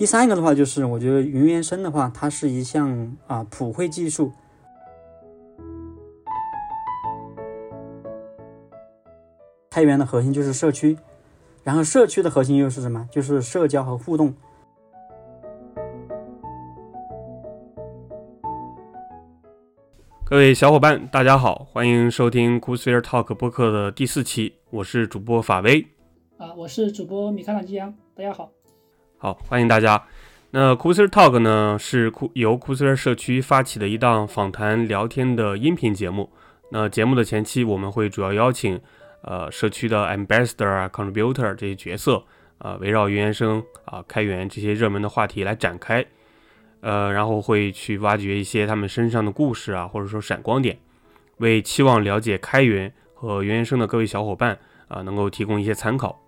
第三个的话，就是我觉得云原生的话，它是一项啊普惠技术。开源的核心就是社区，然后社区的核心又是什么？就是社交和互动。各位小伙伴，大家好，欢迎收听 Coolsphere Talk 播客的第四期，我是主播法威。啊，我是主播米开朗基扬，大家好。好，欢迎大家。那 c o o s e r Talk 呢，是由 c o o s e r 社区发起的一档访谈聊天的音频节目。那节目的前期，我们会主要邀请呃社区的 Ambassador 啊、Contributor 这些角色啊，围绕原生啊、开源这些热门的话题来展开。呃，然后会去挖掘一些他们身上的故事啊，或者说闪光点，为期望了解开源和原生的各位小伙伴啊，能够提供一些参考。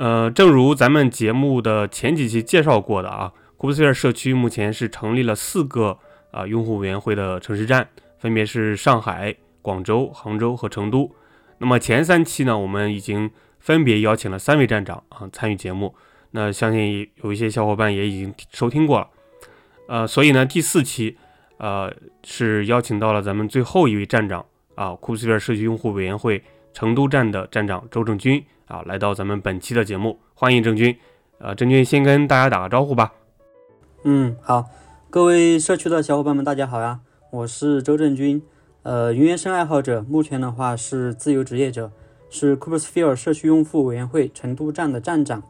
呃，正如咱们节目的前几期介绍过的啊 c o o p s p h e r e 社区目前是成立了四个啊用户委员会的城市站，分别是上海、广州、杭州和成都。那么前三期呢，我们已经分别邀请了三位站长啊参与节目。那相信有一些小伙伴也已经收听过了。呃，所以呢，第四期呃是邀请到了咱们最后一位站长啊 c o o p s p h e r e 社区用户委员会成都站的站长周正军。啊，来到咱们本期的节目，欢迎郑军。呃，郑军先跟大家打个招呼吧。嗯，好，各位社区的小伙伴们，大家好呀，我是周正军。呃，云原生爱好者，目前的话是自由职业者，是 Coopersphere 社区用户委员会成都站的站长。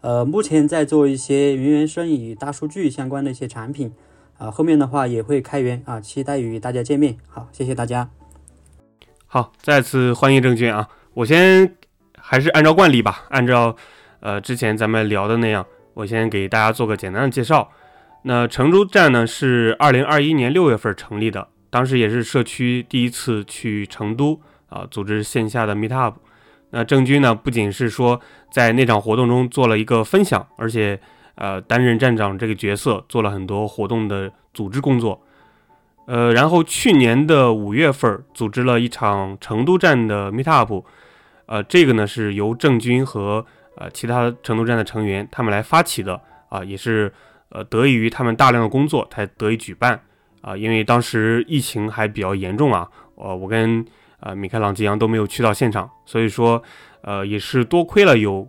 呃，目前在做一些云原生与大数据相关的一些产品。啊，后面的话也会开源啊，期待与大家见面。好，谢谢大家。好，再次欢迎郑军啊，我先。还是按照惯例吧，按照呃之前咱们聊的那样，我先给大家做个简单的介绍。那成都站呢是二零二一年六月份成立的，当时也是社区第一次去成都啊组织线下的 meet up。那郑军呢不仅是说在那场活动中做了一个分享，而且呃担任站长这个角色，做了很多活动的组织工作。呃，然后去年的五月份组织了一场成都站的 meet up。呃，这个呢是由郑军和呃其他成都站的成员他们来发起的啊，也是呃得益于他们大量的工作才得以举办啊。因为当时疫情还比较严重啊，呃，我跟呃米开朗基扬都没有去到现场，所以说呃也是多亏了有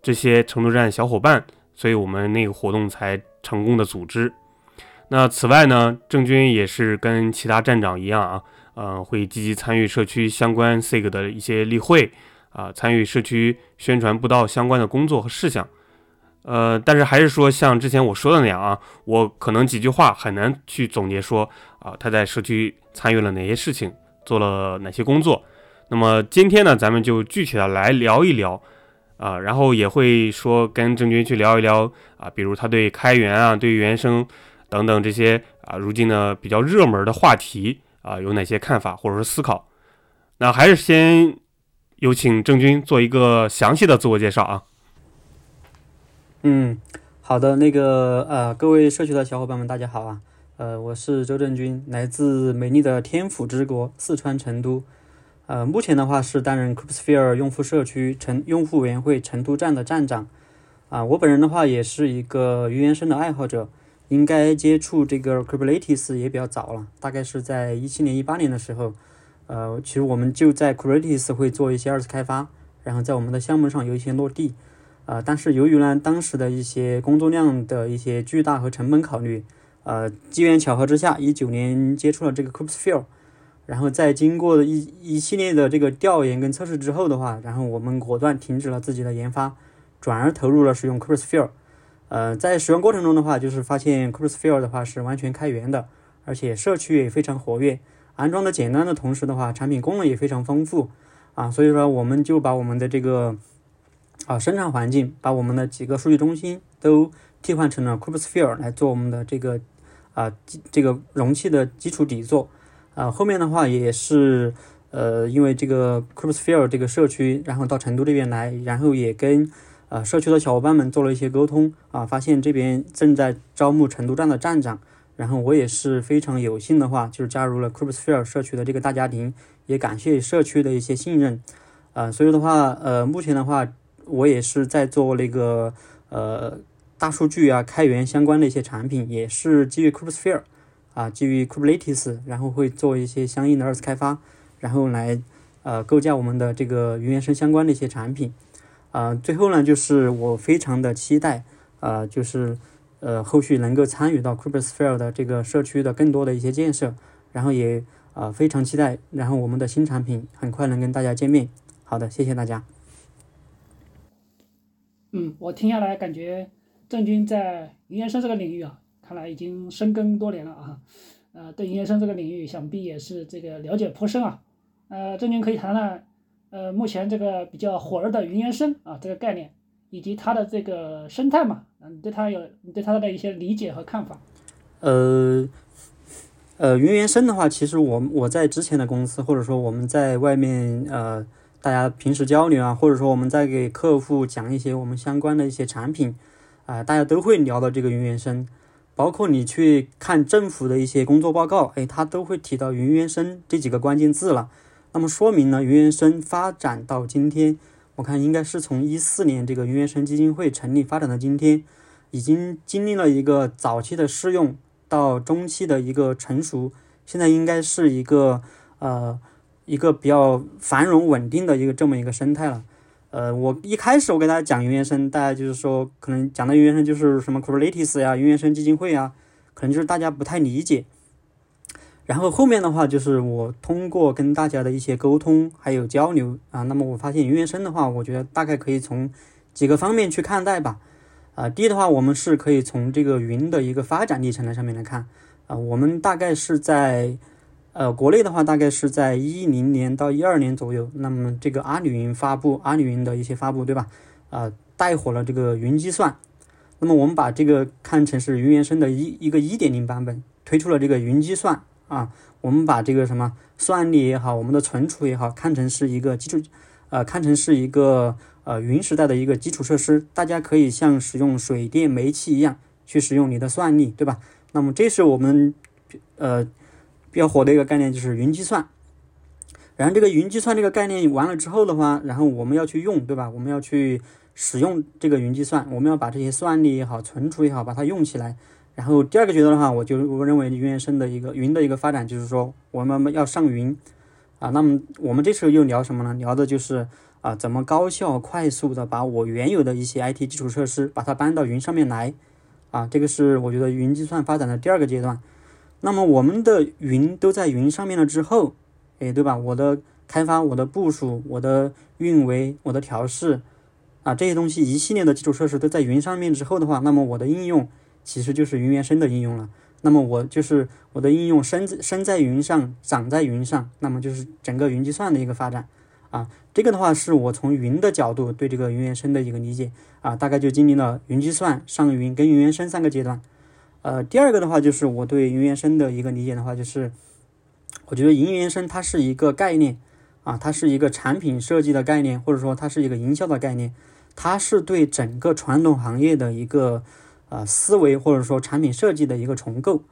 这些成都站小伙伴，所以我们那个活动才成功的组织。那此外呢，郑军也是跟其他站长一样啊。呃，会积极参与社区相关 SIG 的一些例会啊，参与社区宣传布道相关的工作和事项。呃，但是还是说像之前我说的那样啊，我可能几句话很难去总结说啊，他在社区参与了哪些事情，做了哪些工作。那么今天呢，咱们就具体的来聊一聊啊，然后也会说跟郑军去聊一聊啊，比如他对开源啊、对原生等等这些啊，如今呢比较热门的话题。啊，有哪些看法或者是思考？那还是先有请郑军做一个详细的自我介绍啊。嗯，好的，那个呃，各位社区的小伙伴们，大家好啊。呃，我是周正军，来自美丽的天府之国四川成都。呃，目前的话是担任 Coopsphere 用户社区成用户委员会成都站的站长。啊，我本人的话也是一个云原生的爱好者。应该接触这个 Kubernetes 也比较早了，大概是在一七年、一八年的时候，呃，其实我们就在 Kubernetes 会做一些二次开发，然后在我们的项目上有一些落地，呃，但是由于呢当时的一些工作量的一些巨大和成本考虑，呃，机缘巧合之下，一九年接触了这个 Kubesphere，然后在经过一一系列的这个调研跟测试之后的话，然后我们果断停止了自己的研发，转而投入了使用 Kubesphere。呃，在使用过程中的话，就是发现 Kubersphere 的话是完全开源的，而且社区也非常活跃，安装的简单的同时的话，产品功能也非常丰富啊，所以说我们就把我们的这个啊生产环境，把我们的几个数据中心都替换成了 Kubersphere 来做我们的这个啊这个容器的基础底座啊，后面的话也是呃因为这个 Kubesphere 这个社区，然后到成都这边来，然后也跟。呃，社区的小伙伴们做了一些沟通啊，发现这边正在招募成都站的站长，然后我也是非常有幸的话，就是加入了 Kubersphere 社区的这个大家庭，也感谢社区的一些信任，呃，所以的话，呃，目前的话，我也是在做那个呃大数据啊、开源相关的一些产品，也是基于 Kubersphere 啊，基于 Kubernetes，然后会做一些相应的二次开发，然后来呃构架我们的这个云原生相关的一些产品。啊，最后呢，就是我非常的期待，呃，就是呃后续能够参与到 Kubersphere 的这个社区的更多的一些建设，然后也啊非常期待，然后我们的新产品很快能跟大家见面。好的，谢谢大家。嗯，我听下来感觉郑军在云原生这个领域啊，看来已经深耕多年了啊，呃，对云原生这个领域想必也是这个了解颇深啊。呃，郑军可以谈谈。呃，目前这个比较火热的云原生啊，这个概念以及它的这个生态嘛，嗯，对它有你对它的一些理解和看法？呃，呃，云原生的话，其实我我在之前的公司，或者说我们在外面呃，大家平时交流啊，或者说我们在给客户讲一些我们相关的一些产品啊，大家都会聊到这个云原生，包括你去看政府的一些工作报告，哎，它都会提到云原生这几个关键字了。那么说明呢，云原生发展到今天，我看应该是从一四年这个云原生基金会成立发展到今天，已经经历了一个早期的试用到中期的一个成熟，现在应该是一个呃一个比较繁荣稳定的一个这么一个生态了。呃，我一开始我给大家讲云原生，大家就是说可能讲的云原生就是什么 Kubernetes 呀、云原生基金会啊，可能就是大家不太理解。然后后面的话就是我通过跟大家的一些沟通还有交流啊，那么我发现云原生的话，我觉得大概可以从几个方面去看待吧。啊，第一的话，我们是可以从这个云的一个发展历程的上面来看啊，我们大概是在呃国内的话，大概是在一零年到一二年左右，那么这个阿里云发布，阿里云的一些发布，对吧？啊，带火了这个云计算，那么我们把这个看成是云原生的一一个一点零版本，推出了这个云计算。啊，我们把这个什么算力也好，我们的存储也好，看成是一个基础，呃，看成是一个呃云时代的一个基础设施，大家可以像使用水电煤气一样去使用你的算力，对吧？那么这是我们呃比较火的一个概念，就是云计算。然后这个云计算这个概念完了之后的话，然后我们要去用，对吧？我们要去使用这个云计算，我们要把这些算力也好，存储也好，把它用起来。然后第二个阶段的话，我就我认为云原生的一个云的一个发展，就是说我们要上云啊。那么我们这时候又聊什么呢？聊的就是啊，怎么高效快速的把我原有的一些 IT 基础设施把它搬到云上面来啊。这个是我觉得云计算发展的第二个阶段。那么我们的云都在云上面了之后，哎，对吧？我的开发、我的部署、我的运维、我的调试啊，这些东西一系列的基础设施都在云上面之后的话，那么我的应用。其实就是云原生的应用了。那么我就是我的应用生生在云上，长在云上，那么就是整个云计算的一个发展啊。这个的话是我从云的角度对这个云原生的一个理解啊，大概就经历了云计算、上云跟云原生三个阶段。呃，第二个的话就是我对云原生的一个理解的话，就是我觉得云原生它是一个概念啊，它是一个产品设计的概念，或者说它是一个营销的概念，它是对整个传统行业的一个。啊，思维或者说产品设计的一个重构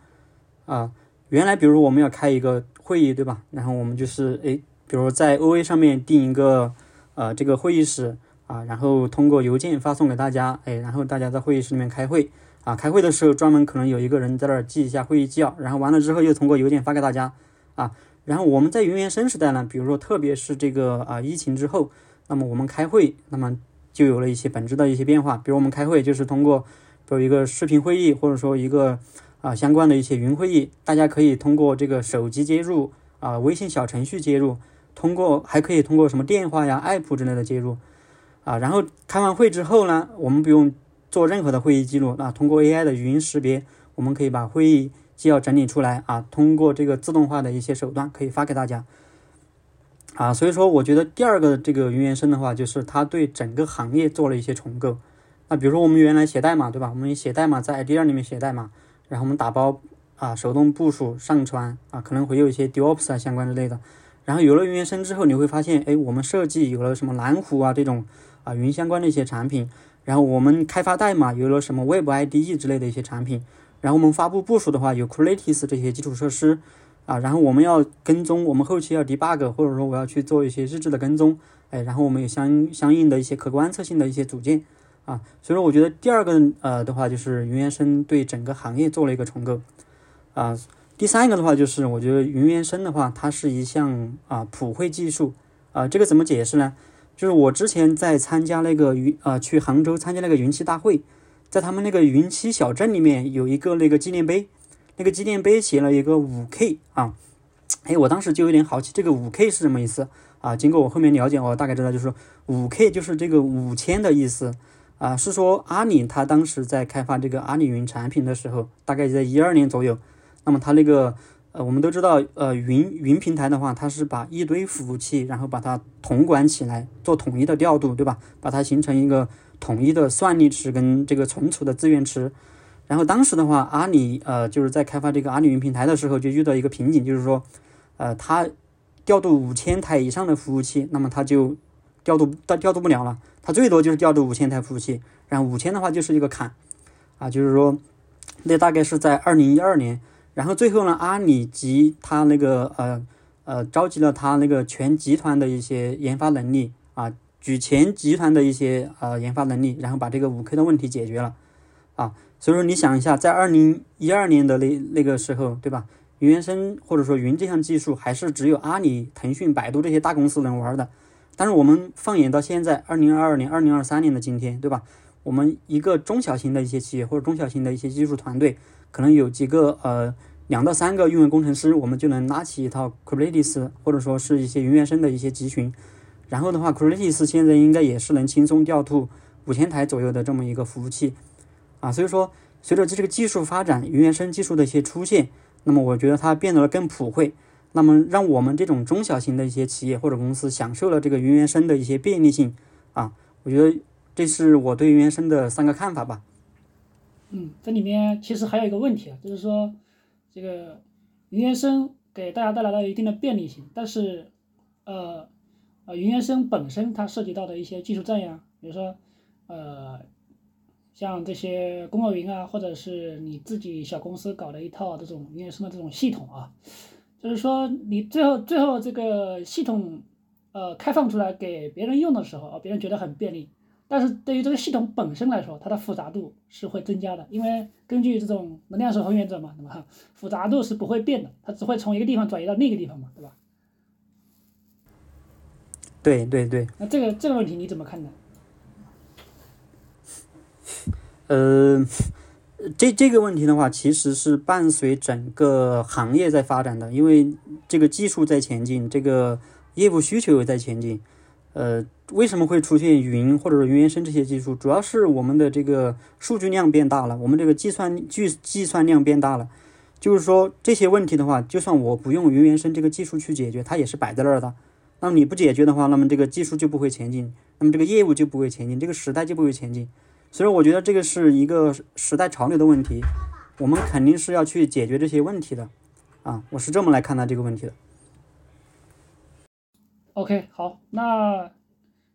啊，原来比如我们要开一个会议，对吧？然后我们就是诶，比如在 OA 上面定一个呃这个会议室啊，然后通过邮件发送给大家，哎，然后大家在会议室里面开会啊，开会的时候专门可能有一个人在那儿记一下会议纪要，然后完了之后又通过邮件发给大家啊。然后我们在云原生时代呢，比如说特别是这个啊疫情之后，那么我们开会，那么就有了一些本质的一些变化，比如我们开会就是通过。有一个视频会议，或者说一个啊相关的一些云会议，大家可以通过这个手机接入啊，微信小程序接入，通过还可以通过什么电话呀、app 之类的接入啊。然后开完会之后呢，我们不用做任何的会议记录，那通过 AI 的语音识别，我们可以把会议纪要整理出来啊，通过这个自动化的一些手段可以发给大家啊。所以说，我觉得第二个这个云原生的话，就是它对整个行业做了一些重构。那比如说我们原来写代码，对吧？我们写代码在 IDE 里面写代码，然后我们打包啊，手动部署上传啊，可能会有一些 DevOps 啊相关之类的。然后有了云原生之后，你会发现，哎，我们设计有了什么蓝湖啊这种啊云相关的一些产品，然后我们开发代码有了什么 Web IDE 之类的一些产品，然后我们发布部署的话有 Kubernetes 这些基础设施啊，然后我们要跟踪，我们后期要 debug，或者说我要去做一些日志的跟踪，哎，然后我们有相相应的一些可观测性的一些组件。啊。所以说，我觉得第二个呃的话，就是云原生对整个行业做了一个重构啊。第三个的话，就是我觉得云原生的话，它是一项啊普惠技术啊。这个怎么解释呢？就是我之前在参加那个云啊去杭州参加那个云栖大会，在他们那个云栖小镇里面有一个那个纪念碑，那个纪念碑写了一个五 K 啊。哎，我当时就有点好奇，这个五 K 是什么意思啊？经过我后面了解，我大概知道，就是五 K 就是这个五千的意思啊，是说阿里它当时在开发这个阿里云产品的时候，大概在一二年左右，那么它那个呃，我们都知道，呃，云云平台的话，它是把一堆服务器，然后把它统管起来，做统一的调度，对吧？把它形成一个统一的算力池跟这个存储的资源池。然后当时的话，阿里呃就是在开发这个阿里云平台的时候，就遇到一个瓶颈，就是说，呃，它调度五千台以上的服务器，那么它就调度调调度不了了，它最多就是调度五千台服务器，然后五千的话就是一个坎，啊，就是说，那大概是在二零一二年，然后最后呢，阿里及它那个呃呃召集了它那个全集团的一些研发能力啊，举全集团的一些呃研发能力，然后把这个五 K 的问题解决了，啊。所以说，你想一下，在二零一二年的那那个时候，对吧？云原生或者说云这项技术还是只有阿里、腾讯、百度这些大公司能玩的。但是我们放眼到现在，二零二二年、二零二三年的今天，对吧？我们一个中小型的一些企业或者中小型的一些技术团队，可能有几个呃两到三个运维工程师，我们就能拉起一套 Kubernetes 或者说是一些云原生的一些集群。然后的话，Kubernetes 现在应该也是能轻松调度五千台左右的这么一个服务器。啊，所以说，随着这个技术发展，云原生技术的一些出现，那么我觉得它变得更普惠，那么让我们这种中小型的一些企业或者公司享受了这个云原生的一些便利性。啊，我觉得这是我对云原生的三个看法吧。嗯，这里面其实还有一个问题啊，就是说，这个云原生给大家带来了一定的便利性，但是，呃，呃，云原生本身它涉及到的一些技术栈呀，比如说，呃。像这些公有云啊，或者是你自己小公司搞的一套这种云原生的这种系统啊，就是说你最后最后这个系统呃开放出来给别人用的时候啊，别人觉得很便利，但是对于这个系统本身来说，它的复杂度是会增加的，因为根据这种能量守恒原则嘛，对吧？复杂度是不会变的，它只会从一个地方转移到另一个地方嘛，对吧？对对对。那这个这个问题你怎么看呢？呃，这这个问题的话，其实是伴随整个行业在发展的，因为这个技术在前进，这个业务需求也在前进。呃，为什么会出现云或者说云原生这些技术？主要是我们的这个数据量变大了，我们这个计算计计算量变大了。就是说这些问题的话，就算我不用云原生这个技术去解决，它也是摆在那儿的。那么你不解决的话，那么这个技术就不会前进，那么这个业务就不会前进，这个时代就不会前进。所以我觉得这个是一个时代潮流的问题，我们肯定是要去解决这些问题的，啊，我是这么来看待这个问题的。OK，好，那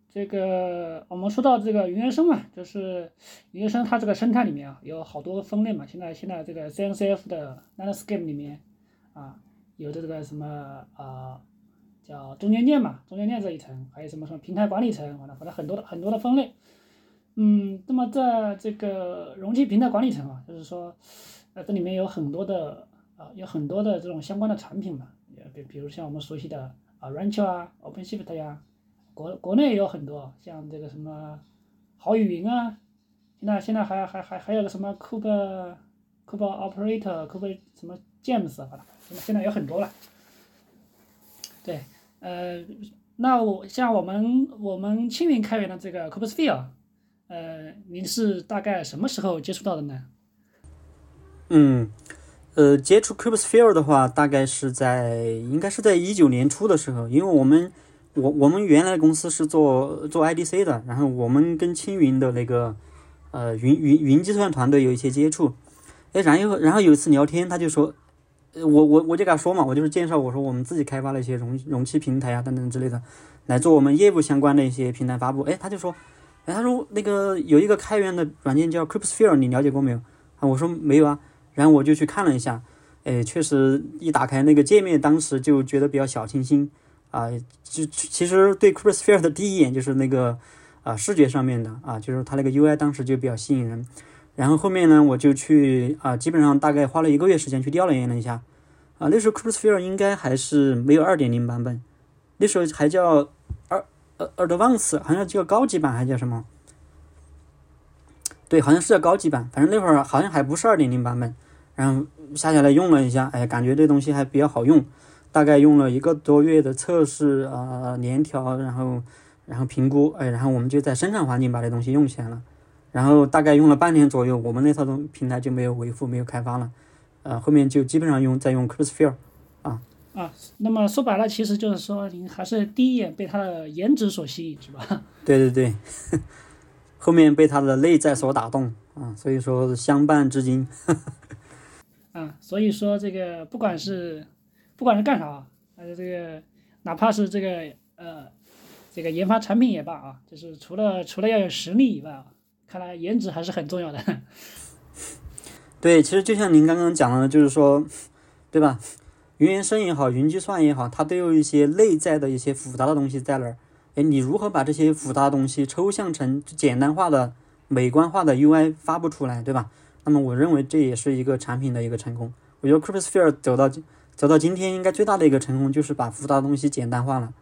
这个我们说到这个云原生嘛，就是云原生它这个生态里面啊，有好多分类嘛。现在现在这个 CNCF 的 landscape 里面啊，有的这个什么啊，叫中间件嘛，中间件这一层，还有什么什么平台管理层，完了，反正很多的很多的分类。嗯，那么在这个容器平台管理层啊，就是说，呃，这里面有很多的啊，有很多的这种相关的产品嘛，比比如像我们熟悉的啊，Rancher 啊，OpenShift 呀，国国内也有很多，像这个什么好语云啊，现在现在还还还还有个什么 Kube Kube Operator Kube 什么 James 啊，现在现在有很多了。对，呃，那我像我们我们青云开源的这个 Kubesphere。呃，您是大概什么时候接触到的呢？嗯，呃，接触 Kubesphere 的话，大概是在应该是在一九年初的时候，因为我们我我们原来公司是做做 IDC 的，然后我们跟青云的那个呃云云云计算团队有一些接触，哎，然后然后有一次聊天，他就说，我我我就给他说嘛，我就是介绍我说我们自己开发了一些容容器平台啊等等之类的，来做我们业务相关的一些平台发布，哎，他就说。哎，他说那个有一个开源的软件叫 Kubesphere，你了解过没有？啊，我说没有啊。然后我就去看了一下，哎，确实一打开那个界面，当时就觉得比较小清新啊。就其实对 Kubesphere 的第一眼就是那个啊视觉上面的啊，就是它那个 UI 当时就比较吸引人。然后后面呢，我就去啊，基本上大概花了一个月时间去调研了一下啊。那时候 CryptSphere 应该还是没有二点零版本，那时候还叫二呃 advance，好像叫高级版还叫什么？对，好像是叫高级版。反正那会儿好像还不是二点零版本。然后下下来用了一下，哎，感觉这东西还比较好用。大概用了一个多月的测试啊，联调，然后然后评估，哎，然后我们就在生产环境把这东西用起来了。然后大概用了半年左右，我们那套东平台就没有维护，没有开发了。呃，后面就基本上用在用 c r u s p h e r e 啊啊。那么说白了，其实就是说您还是第一眼被他的颜值所吸引，是吧？对对对，后面被他的内在所打动啊，所以说相伴至今。啊，所以说这个不管是不管是干啥，呃，这个哪怕是这个呃这个研发产品也罢啊，就是除了除了要有实力以外啊。看来颜值还是很重要的。对，其实就像您刚刚讲的，就是说，对吧？云原生也好，云计算也好，它都有一些内在的一些复杂的东西在那儿。哎，你如何把这些复杂的东西抽象成简单化的、美观化的 UI 发布出来，对吧？那么我认为这也是一个产品的一个成功。我觉得 c r i s p h e r e 走到走到今天，应该最大的一个成功就是把复杂的东西简单化了。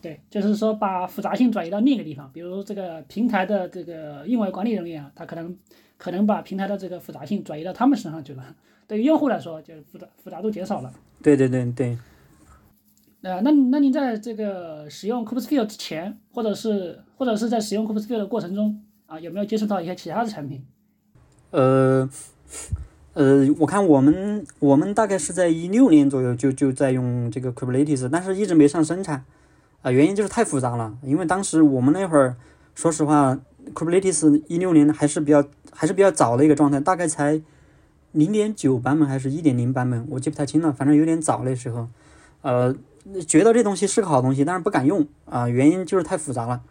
对，就是说把复杂性转移到另一个地方，比如这个平台的这个运维管理人员啊，他可能可能把平台的这个复杂性转移到他们身上去了。对于用户来说，就复杂复杂度减少了。对对对对。呃，那那您在这个使用 Cryptosphere 之前，或者是或者是在使用 Cryptosphere 的过程中啊，有没有接触到一些其他的产品？呃呃，我看我们我们大概是在一六年左右就就在用这个 Kubernetes，但是一直没上生产。啊，原因就是太复杂了。因为当时我们那会儿，说实话，Kubernetes 一六年还是比较还是比较早的一个状态，大概才零点九版本还是一点零版本，我记不太清了。反正有点早那时候，呃，觉得这东西是个好东西，但是不敢用啊，原因就是太复杂了。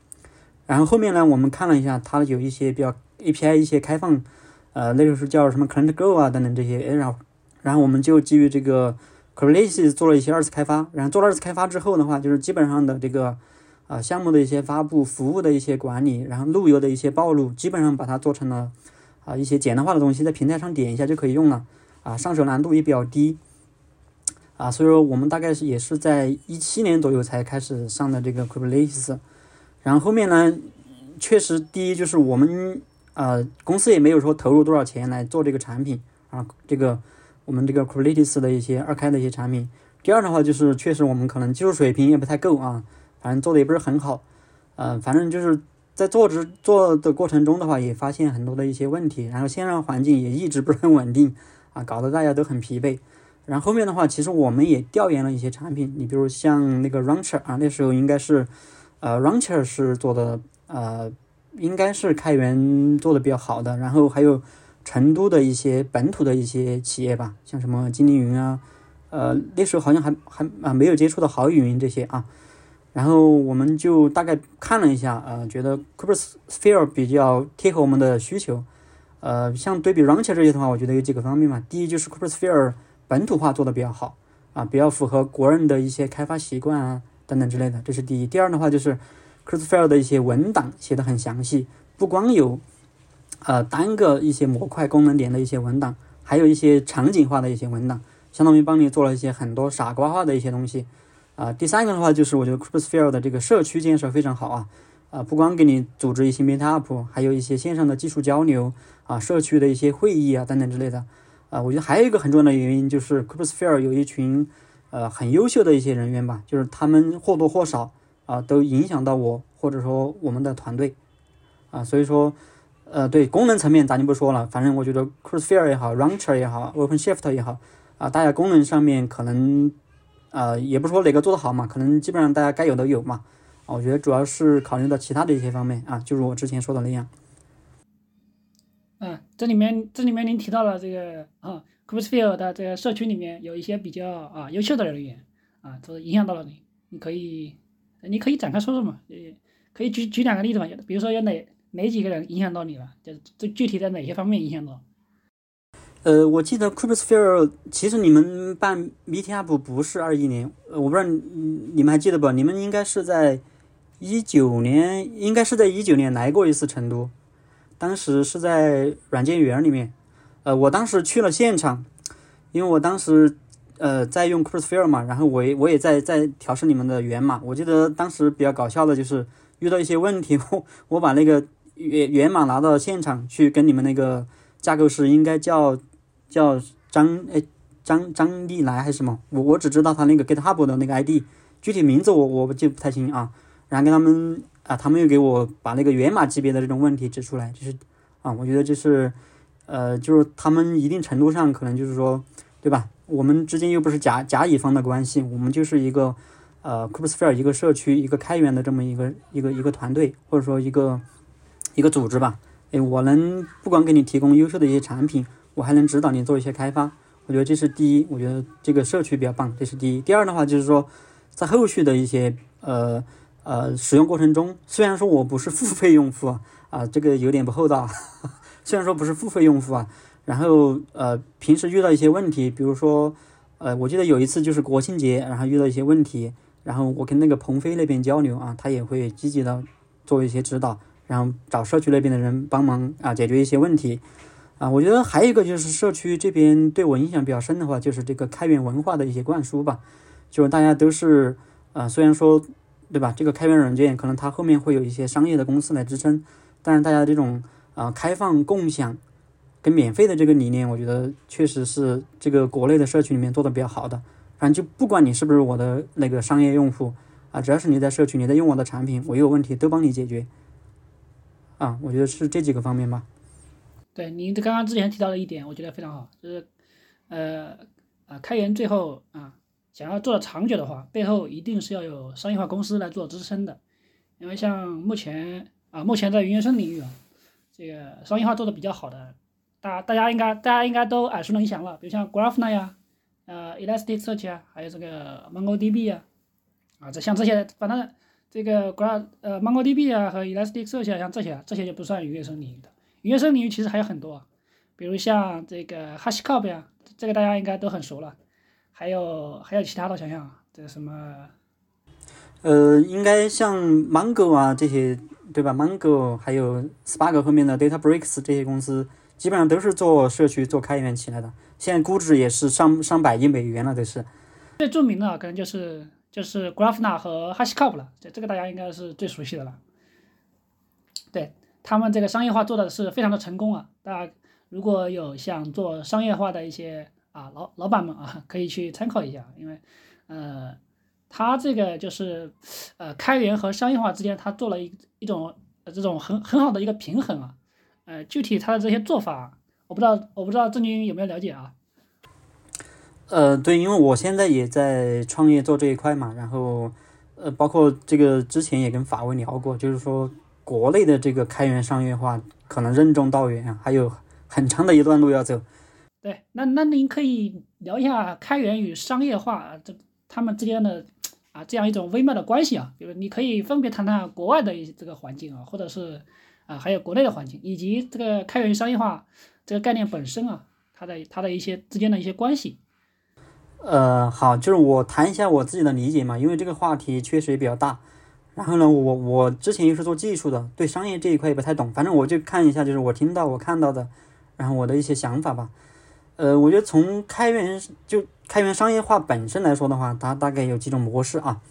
然后后面呢，我们看了一下，它有一些比较 API 一些开放，呃，那个是叫什么 ClientGo 啊等等这些，然后然后我们就基于这个。Kubernetes 做了一些二次开发，然后做了二次开发之后的话，就是基本上的这个啊项目的一些发布、服务的一些管理，然后路由的一些暴露，基本上把它做成了啊一些简单化的东西，在平台上点一下就可以用了啊，上手难度也比较低啊，所以说我们大概是也是在一七年左右才开始上的这个 Kubernetes，然后后面呢，确实第一就是我们呃公司也没有说投入多少钱来做这个产品啊，这个。我们这个 Kubernetes 的一些二开的一些产品。第二的话就是，确实我们可能技术水平也不太够啊，反正做的也不是很好。嗯，反正就是在做之做的过程中的话，也发现很多的一些问题，然后线上环境也一直不是很稳定啊，搞得大家都很疲惫。然后后面的话，其实我们也调研了一些产品，你比如像那个 Rancher 啊，那时候应该是呃 Rancher 是做的呃，应该是开源做的比较好的，然后还有。成都的一些本土的一些企业吧，像什么金陵云啊，呃，那时候好像还还啊没有接触到好宇云这些啊，然后我们就大概看了一下，呃，觉得 Kubersphere 比较贴合我们的需求，呃，像对比 Rancher 这些的话，我觉得有几个方面嘛，第一就是 Kubersphere 本土化做的比较好啊，比较符合国人的一些开发习惯啊等等之类的，这是第一。第二的话就是 Kubersphere 的一些文档写的很详细，不光有。呃，单个一些模块功能点的一些文档，还有一些场景化的一些文档，相当于帮你做了一些很多傻瓜化的一些东西。啊，第三个的话就是我觉得 Cryptosphere 的这个社区建设非常好啊，啊，不光给你组织一些 Meetup，还有一些线上的技术交流啊，社区的一些会议啊等等之类的。啊，我觉得还有一个很重要的原因就是 Cryptosphere 有一群呃很优秀的一些人员吧，就是他们或多或少啊都影响到我或者说我们的团队啊，所以说。呃，对功能层面咱就不说了，反正我觉得 Crusphere 也好，Rancher 也好，OpenShift 也好，啊，大家功能上面可能，呃，也不说哪个做的好嘛，可能基本上大家该有的有嘛，我觉得主要是考虑到其他的一些方面啊，就如我之前说的那样。嗯，这里面这里面您提到了这个啊，Crusphere 的这个社区里面有一些比较啊优秀的人员啊，都影响到了你，你可以你可以展开说说嘛，呃，可以举举两个例子嘛，比如说有哪？哪几个人影响到你了？就这具体在哪些方面影响到？呃，我记得 Cryptosphere，其实你们办 Meetup 不是二一年，我不知道你们还记得不？你们应该是在一九年应该是在一九年来过一次成都，当时是在软件园里面，呃，我当时去了现场，因为我当时呃在用 Crossfire 嘛，然后我我也在在调试你们的源码，我记得当时比较搞笑的就是遇到一些问题，我我把那个源源码拿到现场去跟你们那个架构师应该叫叫张哎。张张丽来还是什么？我我只知道他那个 GitHub 的那个 ID，具体名字我我记不太清啊。然后跟他们啊，他们又给我把那个源码级别的这种问题指出来，就是啊，我觉得就是呃，就是他们一定程度上可能就是说，对吧？我们之间又不是甲甲乙方的关系，我们就是一个呃 c u b e s p h e r e 一个社区一个开源的这么一个一个一个团队，或者说一个一个组织吧。诶，我能不光给你提供优秀的一些产品，我还能指导你做一些开发。我觉得这是第一，我觉得这个社区比较棒，这是第一。第二的话就是说，在后续的一些呃呃使用过程中，虽然说我不是付费用户啊，啊这个有点不厚道。虽然说不是付费用户啊，然后呃平时遇到一些问题，比如说呃我记得有一次就是国庆节，然后遇到一些问题，然后我跟那个鹏飞那边交流啊，他也会积极的做一些指导，然后找社区那边的人帮忙啊解决一些问题。啊，我觉得还有一个就是社区这边对我影响比较深的话，就是这个开源文化的一些灌输吧。就是大家都是，呃，虽然说，对吧？这个开源软件可能它后面会有一些商业的公司来支撑，但是大家这种啊开放共享跟免费的这个理念，我觉得确实是这个国内的社区里面做的比较好的。反正就不管你是不是我的那个商业用户啊，只要是你在社区，你在用我的产品，我有问题都帮你解决。啊，我觉得是这几个方面吧。对，您刚刚之前提到的一点，我觉得非常好，就是，呃，啊，开源最后啊，想要做的长久的话，背后一定是要有商业化公司来做支撑的，因为像目前啊，目前在云原生领域啊，这个商业化做的比较好的，大大家应该大家应该都耳熟能详了，比如像 graphna 呀，呃，Elasticsearch 啊，还有这个 MongoDB 啊，啊，这像这些，反正这个 Graph 呃 MongoDB 啊和 Elasticsearch 啊，像这些，这些就不算云原生领域的。原生领域其实还有很多，比如像这个 HashiCorp 呀，这个大家应该都很熟了。还有还有其他的，想想这什么？呃，应该像 Mongo 啊这些，对吧？Mongo 还有 Spark 后面的 DataBricks 这些公司，基本上都是做社区、做开源起来的。现在估值也是上上百亿美元了，都是。最著名的可能就是就是 Grafana 和 HashiCorp 了，这这个大家应该是最熟悉的了。他们这个商业化做的是非常的成功啊！大家如果有想做商业化的一些啊老老板们啊，可以去参考一下，因为呃，他这个就是呃开源和商业化之间，他做了一一种这种很很好的一个平衡啊。呃，具体他的这些做法，我不知道我不知道郑军有没有了解啊？呃，对，因为我现在也在创业做这一块嘛，然后呃，包括这个之前也跟法威聊过，就是说。国内的这个开源商业化可能任重道远啊，还有很长的一段路要走。对，那那您可以聊一下开源与商业化这他们之间的啊这样一种微妙的关系啊，比如你可以分别谈谈国外的一这个环境啊，或者是啊还有国内的环境，以及这个开源商业化这个概念本身啊，它的它的一些之间的一些关系。呃，好，就是我谈一下我自己的理解嘛，因为这个话题确实也比较大。然后呢，我我之前又是做技术的，对商业这一块也不太懂。反正我就看一下，就是我听到我看到的，然后我的一些想法吧。呃，我觉得从开源就开源商业化本身来说的话，它大概有几种模式啊。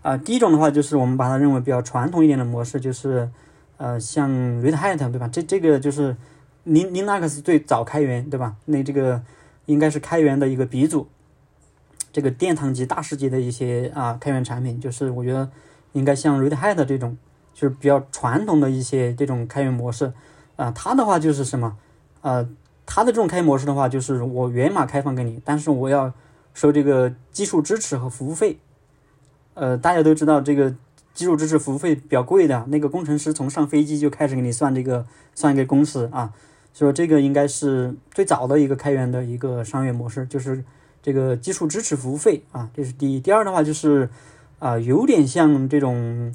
啊，第一种的话就是我们把它认为比较传统一点的模式，就是呃像 Red Hat 对吧？这这个就是 Lin Linux 最早开源对吧？那这个应该是开源的一个鼻祖，这个殿堂级大师级的一些啊开源产品，就是我觉得。应该像 Red Hat 这种，就是比较传统的一些这种开源模式，啊，它的话就是什么，呃，它的这种开源模式的话，就是我源码开放给你，但是我要收这个技术支持和服务费，呃，大家都知道这个技术支持服务费比较贵的，那个工程师从上飞机就开始给你算这个算一个工时啊，所以说这个应该是最早的一个开源的一个商业模式，就是这个技术支持服务费啊，这是第一，第二的话就是。啊，有点像这种，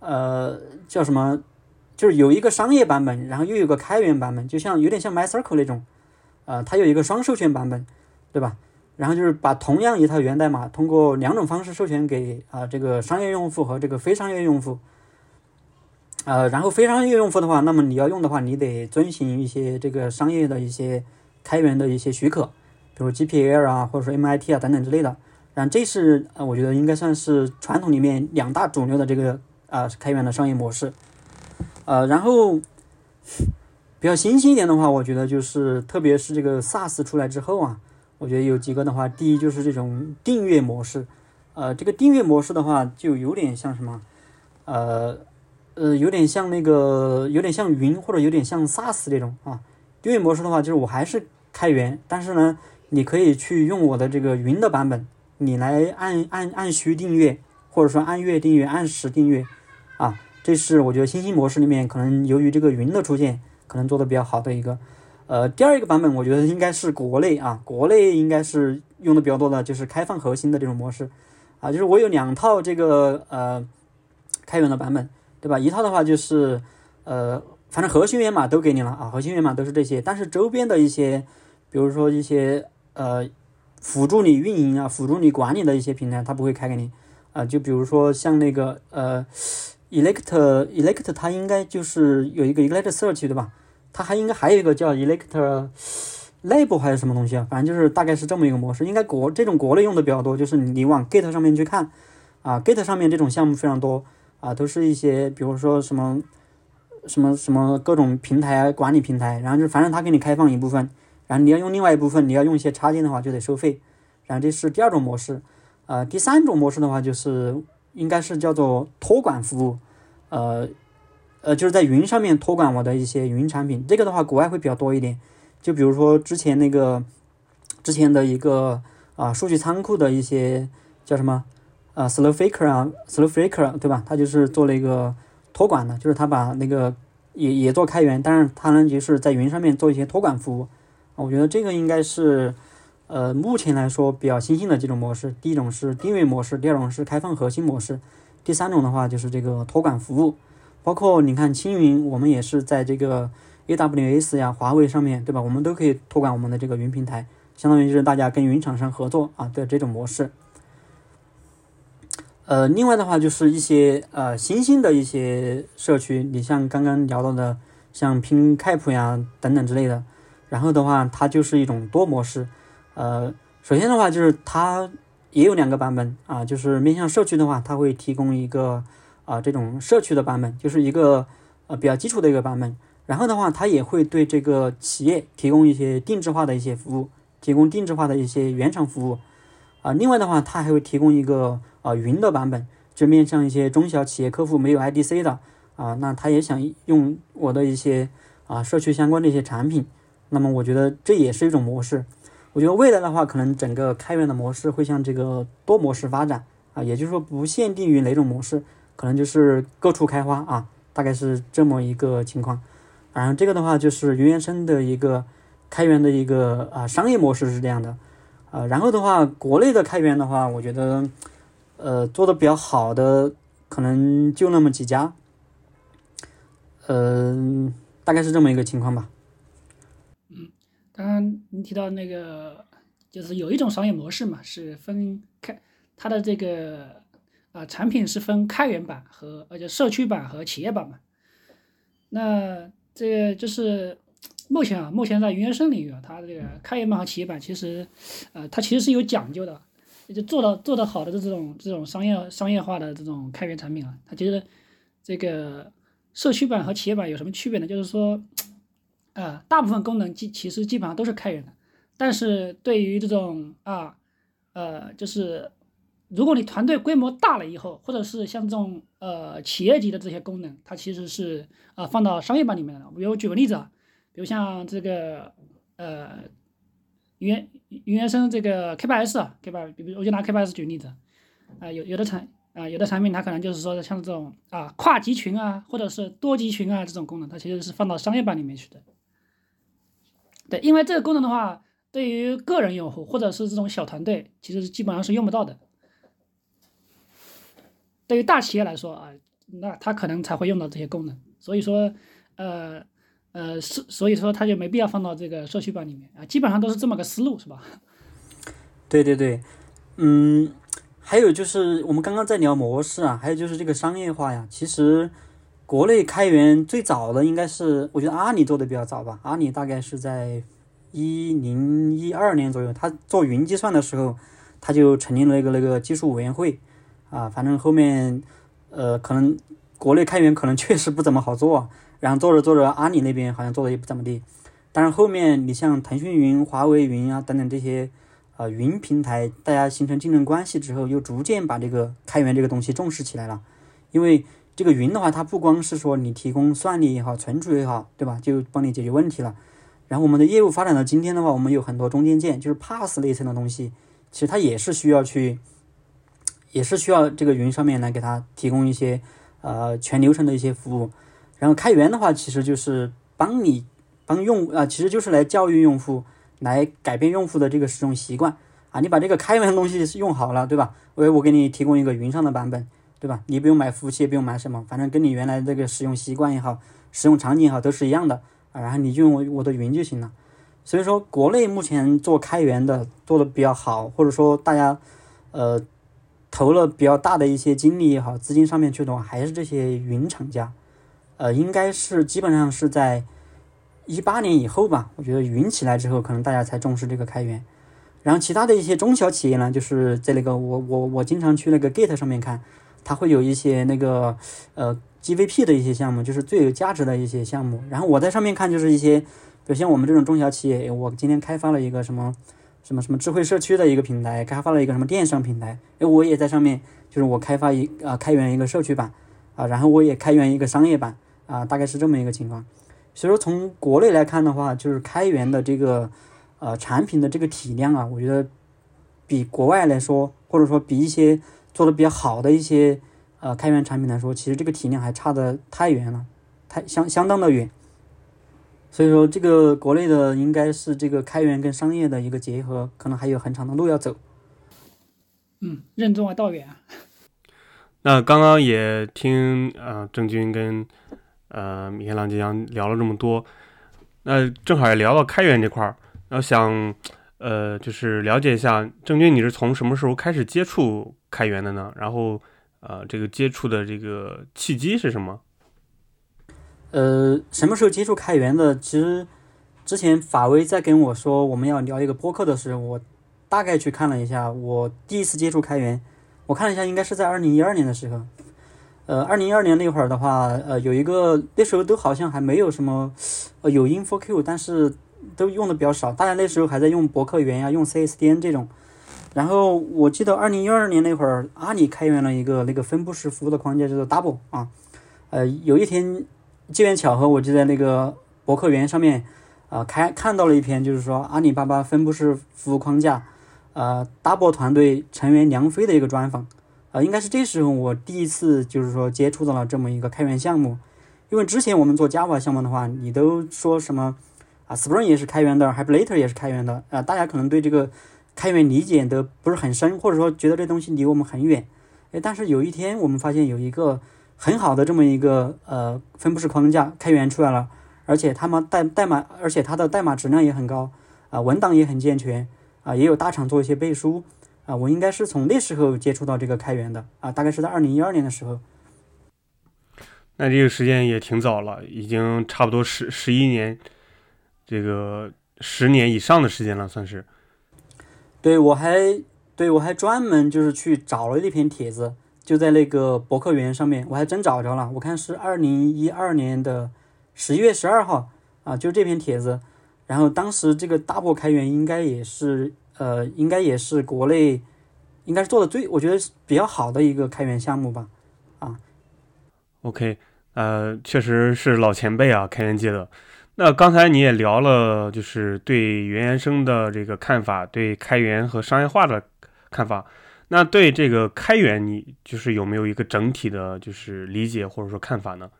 呃，叫什么？就是有一个商业版本，然后又有个开源版本，就像有点像 MyCircle 那种，呃，它有一个双授权版本，对吧？然后就是把同样一套源代码，通过两种方式授权给啊这个商业用户和这个非商业用户，呃，然后非商业用户的话，那么你要用的话，你得遵循一些这个商业的一些开源的一些许可，比如 GPL 啊，或者说 MIT 啊等等之类的。然后这是呃，我觉得应该算是传统里面两大主流的这个啊开源的商业模式。呃，然后比较新兴一点的话，我觉得就是特别是这个 SaaS 出来之后啊，我觉得有几个的话，第一就是这种订阅模式。呃，这个订阅模式的话，就有点像什么？呃呃，有点像那个，有点像云，或者有点像 SaaS 这种啊。订阅模式的话，就是我还是开源，但是呢，你可以去用我的这个云的版本，你来按按按需订阅，或者说按月订阅、按时订阅啊。这是我觉得新兴模式里面可能由于这个云的出现，可能做的比较好的一个。呃，第二一个版本，我觉得应该是国内啊，国内应该是用的比较多的，就是开放核心的这种模式。啊，就是我有两套这个呃开源的版本，对吧？一套的话就是呃，反正核心源码都给你了啊，核心源码都是这些，但是周边的一些，比如说一些呃辅助你运营啊、辅助你管理的一些平台，它不会开给你啊。就比如说像那个呃，Elect Elect，它应该就是有一个 Elect Search 对吧？它还应该还有一个叫 Elect。内部还是什么东西啊？反正就是大概是这么一个模式，应该国这种国内用的比较多，就是你往 Git 上面去看，啊，Git 上面这种项目非常多，啊，都是一些比如说什么什么什么各种平台管理平台，然后就反正他给你开放一部分，然后你要用另外一部分，你要用一些插件的话就得收费，然后这是第二种模式，呃，第三种模式的话就是应该是叫做托管服务，呃呃，就是在云上面托管我的一些云产品，这个的话国外会比较多一点。就比如说之前那个，之前的一个啊数据仓库的一些叫什么啊 Snowflake 啊 Snowflake 对吧？他就是做了一个托管的，就是他把那个也也做开源，但是他呢就是在云上面做一些托管服务。我觉得这个应该是呃目前来说比较新兴的几种模式。第一种是订阅模式，第二种是开放核心模式，第三种的话就是这个托管服务。包括你看青云，我们也是在这个。AWS 呀，华为上面对吧？我们都可以托管我们的这个云平台，相当于就是大家跟云厂商合作啊的这种模式。呃，另外的话就是一些呃新兴的一些社区，你像刚刚聊到的像 PinCap 呀等等之类的，然后的话它就是一种多模式。呃，首先的话就是它也有两个版本啊，就是面向社区的话，它会提供一个啊这种社区的版本，就是一个呃比较基础的一个版本。然后的话，它也会对这个企业提供一些定制化的一些服务，提供定制化的一些原厂服务，啊，另外的话，它还会提供一个啊云的版本，就面向一些中小企业客户没有 IDC 的啊，那他也想用我的一些啊社区相关的一些产品，那么我觉得这也是一种模式。我觉得未来的话，可能整个开源的模式会向这个多模式发展啊，也就是说不限定于哪种模式，可能就是各处开花啊，大概是这么一个情况。然后这个的话就是云原生的一个开源的一个啊商业模式是这样的，啊，然后的话国内的开源的话，我觉得呃做的比较好的可能就那么几家，嗯，大概是这么一个情况吧。刚刚你提到那个就是有一种商业模式嘛，是分开它的这个啊产品是分开源版和而且社区版和企业版嘛，那。这个就是目前啊，目前在云原生领域啊，它这个开源版和企业版其实，呃，它其实是有讲究的，就做到做得好的这种这种商业商业化的这种开源产品啊，它其实这个社区版和企业版有什么区别呢？就是说，呃，大部分功能基其实基本上都是开源的，但是对于这种啊，呃，就是。如果你团队规模大了以后，或者是像这种呃企业级的这些功能，它其实是啊放到商业版里面的。比如举个例子啊，比如像这个呃云云原生这个 K8s 啊，K8，比如我就拿 K8s 举例子啊，有有的产啊有的产品它可能就是说像这种啊跨集群啊，或者是多集群啊这种功能，它其实是放到商业版里面去的。对，因为这个功能的话，对于个人用户或者是这种小团队，其实基本上是用不到的。对于大企业来说啊，那他可能才会用到这些功能，所以说，呃，呃，是所以说他就没必要放到这个社区版里面啊，基本上都是这么个思路，是吧？对对对，嗯，还有就是我们刚刚在聊模式啊，还有就是这个商业化呀，其实国内开源最早的应该是，我觉得阿里做的比较早吧。阿里大概是在一零一二年左右，他做云计算的时候，他就成立了一个那个技术委员会啊。反正后面呃，可能国内开源可能确实不怎么好做，然后做着做着，阿里那边好像做的也不怎么地。但是后面你像腾讯云、华为云啊等等这些呃云平台，大家形成竞争关系之后，又逐渐把这个开源这个东西重视起来了，因为。这个云的话，它不光是说你提供算力也好，存储也好，对吧？就帮你解决问题了。然后我们的业务发展到今天的话，我们有很多中间件，就是 PaaS 类层的东西，其实它也是需要去，也是需要这个云上面来给它提供一些呃全流程的一些服务。然后开源的话，其实就是帮你帮用啊，其实就是来教育用户，来改变用户的这个使用习惯啊。你把这个开源的东西用好了，对吧？我我给你提供一个云上的版本。对吧？你不用买服务器，也不用买什么，反正跟你原来这个使用习惯也好，使用场景也好，都是一样的啊。然后你就用我我的云就行了。所以说，国内目前做开源的做的比较好，或者说大家呃投了比较大的一些精力也好，资金上面去的话，还是这些云厂家。呃，应该是基本上是在一八年以后吧。我觉得云起来之后，可能大家才重视这个开源。然后其他的一些中小企业呢，就是在那个我我我经常去那个 Git 上面看。它会有一些那个呃 GVP 的一些项目，就是最有价值的一些项目。然后我在上面看，就是一些，比如像我们这种中小企业，我今天开发了一个什么什么什么智慧社区的一个平台，开发了一个什么电商平台，哎，我也在上面，就是我开发一啊开源一个社区版啊，然后我也开源一个商业版啊，大概是这么一个情况。所以说从国内来看的话，就是开源的这个呃产品的这个体量啊，我觉得比国外来说，或者说比一些。做的比较好的一些呃开源产品来说，其实这个体量还差的太远了，太相相当的远。所以说，这个国内的应该是这个开源跟商业的一个结合，可能还有很长的路要走。嗯，任重而道远。那刚刚也听呃郑军跟呃米开朗基讲聊了这么多，那正好也聊到开源这块儿，然后想呃就是了解一下郑军，你是从什么时候开始接触？开源的呢？然后，呃，这个接触的这个契机是什么？呃，什么时候接触开源的？其实之前法威在跟我说我们要聊一个播客的时候，我大概去看了一下。我第一次接触开源，我看了一下，应该是在二零一二年的时候。呃，二零一二年那会儿的话，呃，有一个那时候都好像还没有什么，呃，有 InfoQ，但是都用的比较少。大家那时候还在用博客源呀，用 CSDN 这种。然后我记得二零一二年那会儿，阿里开源了一个那个分布式服务的框架，叫做 Double 啊。呃，有一天机缘巧合，我就在那个博客园上面啊，开看到了一篇，就是说阿里巴巴分布式服务框架，呃，Double 团队成员梁飞的一个专访。啊，应该是这时候我第一次就是说接触到了这么一个开源项目。因为之前我们做 Java 项目的话，你都说什么啊，Spring 也是开源的 h y p e r l a t e r 也是开源的啊，大家可能对这个。开源理解的不是很深，或者说觉得这东西离我们很远，哎，但是有一天我们发现有一个很好的这么一个呃分布式框架开源出来了，而且他们代代码，而且它的代码质量也很高，啊，文档也很健全，啊，也有大厂做一些背书，啊，我应该是从那时候接触到这个开源的，啊，大概是在二零一二年的时候。那这个时间也挺早了，已经差不多十十一年，这个十年以上的时间了，算是。对，我还对我还专门就是去找了一篇帖子，就在那个博客园上面，我还真找着了。我看是二零一二年的十一月十二号啊，就这篇帖子。然后当时这个大波开源应该也是呃，应该也是国内应该是做的最我觉得比较好的一个开源项目吧。啊，OK，呃，确实是老前辈啊，开源界的。那刚才你也聊了，就是对原研生的这个看法，对开源和商业化的看法。那对这个开源，你就是有没有一个整体的，就是理解或者说看法呢？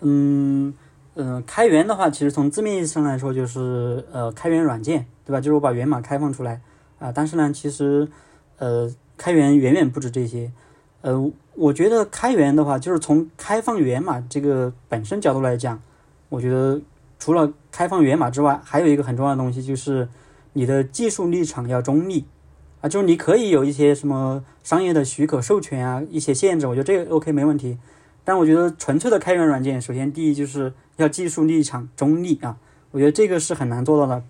嗯嗯，开源的话，其实从字面意思上来说，就是呃，开源软件，对吧？就是我把源码开放出来啊。但是呢，其实呃，开源远远不止这些。呃，我觉得开源的话，就是从开放源码这个本身角度来讲，我觉得除了开放源码之外，还有一个很重要的东西，就是你的技术立场要中立啊，就是你可以有一些什么商业的许可授权啊，一些限制，我觉得这个 OK 没问题。但我觉得纯粹的开源软件，首先第一就是要技术立场中立啊，我觉得这个是很难做到的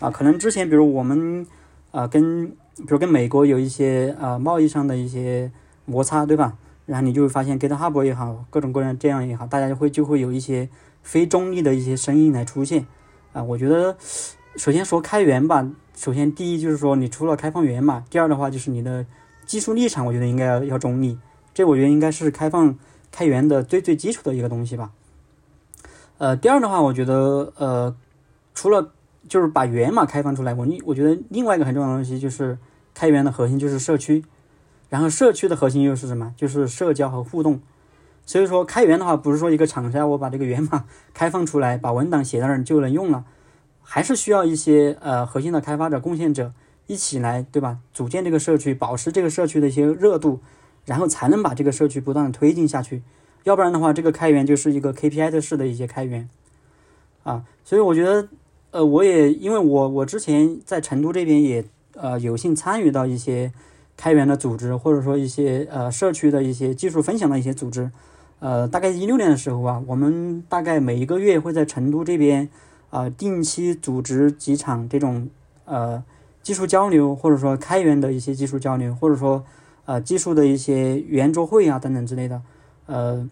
啊。可能之前比如我们啊跟比如跟美国有一些啊贸易上的一些摩擦，对吧？然后你就会发现 GitHub 也好，各种各样这样也好，大家就会就会有一些非中立的一些声音来出现啊。我觉得首先说开源吧，首先第一就是说你除了开放源码，第二的话就是你的技术立场，我觉得应该要要中立，这我觉得应该是开放。开源的最最基础的一个东西吧。呃，第二的话，我觉得呃，除了就是把源码开放出来，我另我觉得另外一个很重要的东西就是开源的核心就是社区，然后社区的核心又是什么？就是社交和互动。所以说开源的话，不是说一个厂商我把这个源码 开放出来，把文档写在那儿就能用了，还是需要一些呃核心的开发者、贡献者一起来，对吧？组建这个社区，保持这个社区的一些热度。然后才能把这个社区不断的推进下去，要不然的话，这个开源就是一个 KPI 的式的一些开源，啊，所以我觉得，呃，我也因为我我之前在成都这边也呃有幸参与到一些开源的组织，或者说一些呃社区的一些技术分享的一些组织，呃，大概一六年的时候啊，我们大概每一个月会在成都这边啊定期组织几场这种呃技术交流，或者说开源的一些技术交流，或者说。呃，技术的一些圆桌会啊，等等之类的，呃，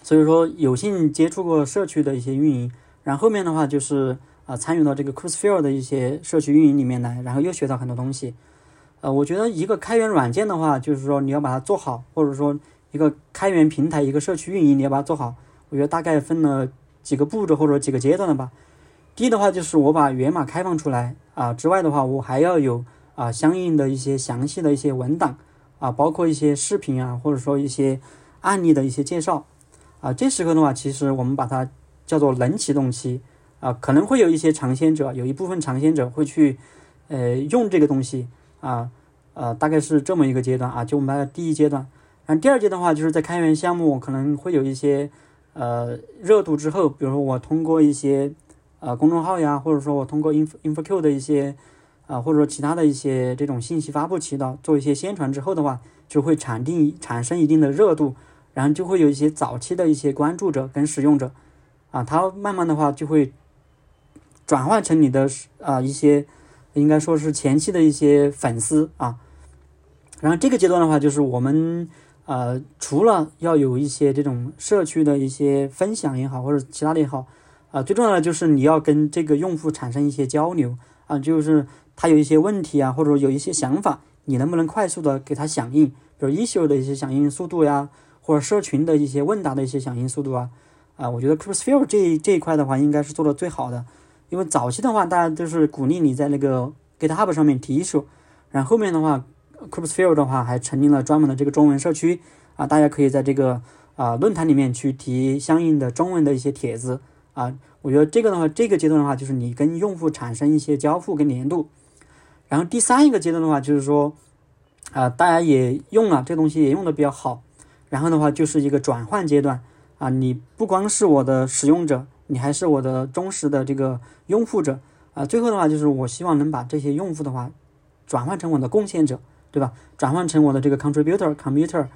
所以说有幸接触过社区的一些运营，然后面的话就是啊，参与到这个 Crossfield 的一些社区运营里面来，然后又学到很多东西。呃，我觉得一个开源软件的话，就是说你要把它做好，或者说一个开源平台、一个社区运营，你要把它做好，我觉得大概分了几个步骤或者几个阶段的吧。第一的话就是我把源码开放出来啊，之外的话，我还要有啊相应的一些详细的一些文档。啊，包括一些视频啊，或者说一些案例的一些介绍啊，这时候的话，其实我们把它叫做冷启动期啊，可能会有一些尝鲜者，有一部分尝鲜者会去呃用这个东西啊，呃，大概是这么一个阶段啊，就我们的第一阶段。然后第二阶段的话，就是在开源项目可能会有一些呃热度之后，比如说我通过一些呃公众号呀，或者说我通过 inf infoq 的一些。啊，或者说其他的一些这种信息发布渠道做一些宣传之后的话，就会产定产生一定的热度，然后就会有一些早期的一些关注者跟使用者，啊，他慢慢的话就会转换成你的啊一些应该说是前期的一些粉丝啊，然后这个阶段的话，就是我们呃除了要有一些这种社区的一些分享也好，或者其他的也好，啊，最重要的就是你要跟这个用户产生一些交流啊，就是。他有一些问题啊，或者有一些想法，你能不能快速的给他响应？比如 issue 的一些响应速度呀，或者社群的一些问答的一些响应速度啊，啊，我觉得 Crossfield 这这一块的话，应该是做的最好的。因为早期的话，大家都是鼓励你在那个 GitHub 上面提出然后后面的话，Crossfield 的话还成立了专门的这个中文社区啊，大家可以在这个啊论坛里面去提相应的中文的一些帖子啊。我觉得这个的话，这个阶段的话，就是你跟用户产生一些交互跟连度。然后第三一个阶段的话，就是说，啊，大家也用了这东西，也用的比较好。然后的话，就是一个转换阶段啊，你不光是我的使用者，你还是我的忠实的这个拥护者啊。最后的话，就是我希望能把这些用户的话，转换成我的贡献者，对吧？转换成我的这个 contributor、commuter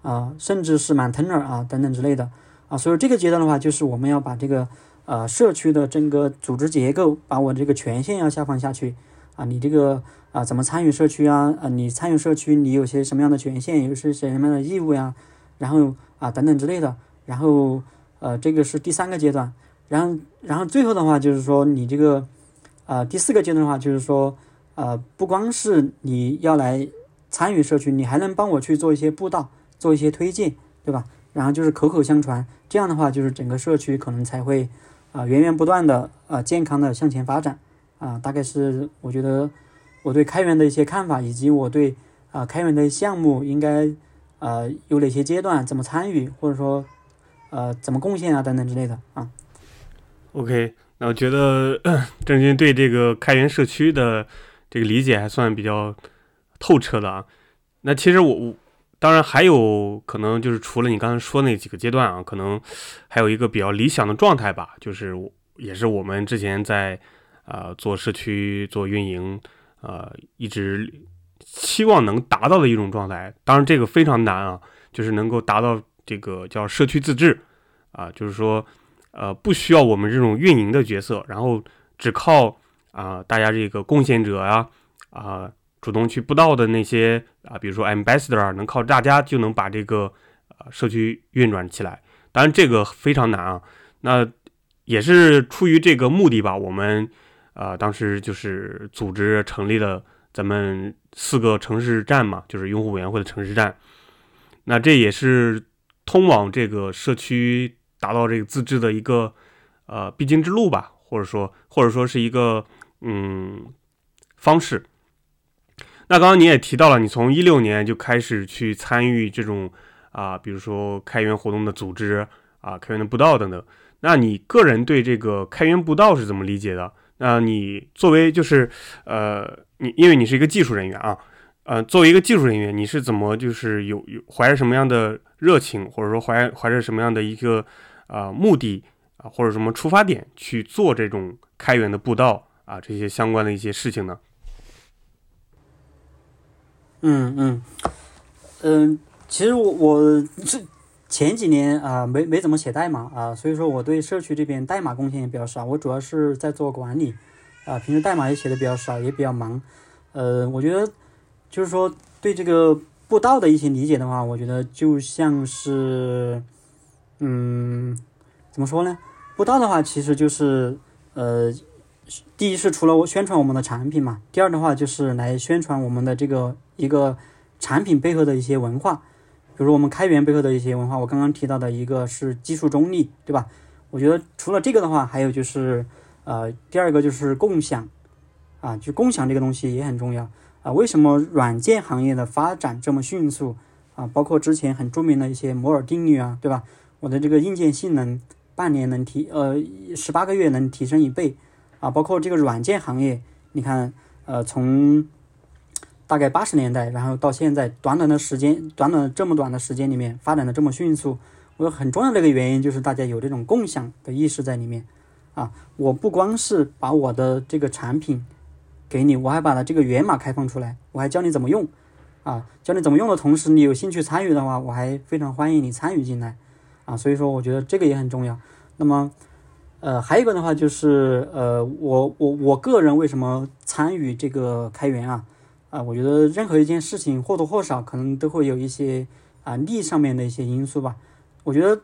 啊，甚至是 maintainer 啊等等之类的啊。所以这个阶段的话，就是我们要把这个呃社区的整个组织结构，把我这个权限要下放下去。啊，你这个啊，怎么参与社区啊？啊，你参与社区，你有些什么样的权限，有些什么样的义务呀？然后啊，等等之类的。然后呃，这个是第三个阶段。然后，然后最后的话就是说，你这个啊，第四个阶段的话就是说，呃，不光是你要来参与社区，你还能帮我去做一些布道，做一些推荐，对吧？然后就是口口相传，这样的话就是整个社区可能才会啊源源不断的啊健康的向前发展。啊，大概是我觉得我对开源的一些看法，以及我对啊开源的项目应该呃有哪些阶段，怎么参与，或者说呃怎么贡献啊等等之类的啊。OK，那我觉得 郑钧对这个开源社区的这个理解还算比较透彻的啊。那其实我我当然还有可能就是除了你刚才说那几个阶段啊，可能还有一个比较理想的状态吧，就是也是我们之前在。啊，做社区做运营，呃，一直期望能达到的一种状态。当然，这个非常难啊，就是能够达到这个叫社区自治啊，就是说，呃，不需要我们这种运营的角色，然后只靠啊大家这个贡献者呀啊主动去布道的那些啊，比如说 ambassador，能靠大家就能把这个呃社区运转起来。当然，这个非常难啊。那也是出于这个目的吧，我们。啊，当时就是组织成立了咱们四个城市站嘛，就是用户委员会的城市站。那这也是通往这个社区达到这个自治的一个呃必经之路吧，或者说或者说是一个嗯方式。那刚刚你也提到了，你从一六年就开始去参与这种啊，比如说开源活动的组织啊，开源的布道等等。那你个人对这个开源布道是怎么理解的？那你作为就是，呃，你因为你是一个技术人员啊，呃，作为一个技术人员，你是怎么就是有有怀着什么样的热情，或者说怀怀着什么样的一个呃目的啊，或者什么出发点去做这种开源的步道啊这些相关的一些事情呢？嗯嗯嗯，其实我我这。前几年啊，没没怎么写代码啊，所以说我对社区这边代码贡献也比较少。我主要是在做管理啊，平时代码也写的比较少，也比较忙。呃，我觉得就是说对这个步道的一些理解的话，我觉得就像是，嗯，怎么说呢？步道的话，其实就是呃，第一是除了我宣传我们的产品嘛，第二的话就是来宣传我们的这个一个产品背后的一些文化。比如我们开源背后的一些文化，我刚刚提到的一个是技术中立，对吧？我觉得除了这个的话，还有就是，呃，第二个就是共享，啊，就共享这个东西也很重要啊。为什么软件行业的发展这么迅速啊？包括之前很著名的一些摩尔定律啊，对吧？我的这个硬件性能半年能提，呃，十八个月能提升一倍。啊。包括这个软件行业，你看，呃，从大概八十年代，然后到现在，短短的时间，短短这么短的时间里面，发展的这么迅速，我很重要的一个原因就是大家有这种共享的意识在里面，啊，我不光是把我的这个产品给你，我还把它这个源码开放出来，我还教你怎么用，啊，教你怎么用的同时，你有兴趣参与的话，我还非常欢迎你参与进来，啊，所以说我觉得这个也很重要。那么，呃，还有一个的话就是，呃，我我我个人为什么参与这个开源啊？啊，我觉得任何一件事情或多或少可能都会有一些啊利上面的一些因素吧。我觉得，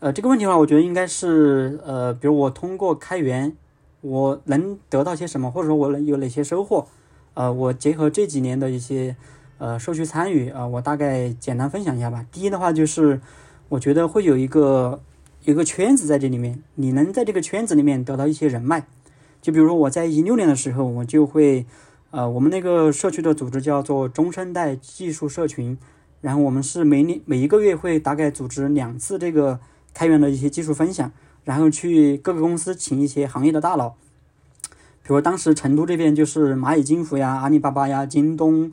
呃，这个问题的话，我觉得应该是呃，比如我通过开源，我能得到些什么，或者说我能有哪些收获？呃，我结合这几年的一些呃社区参与啊，我大概简单分享一下吧。第一的话就是，我觉得会有一个一个圈子在这里面，你能在这个圈子里面得到一些人脉。就比如说我在一六年的时候，我就会。呃，我们那个社区的组织叫做中生代技术社群，然后我们是每年每一个月会大概组织两次这个开源的一些技术分享，然后去各个公司请一些行业的大佬，比如当时成都这边就是蚂蚁金服呀、阿里巴巴呀、京东，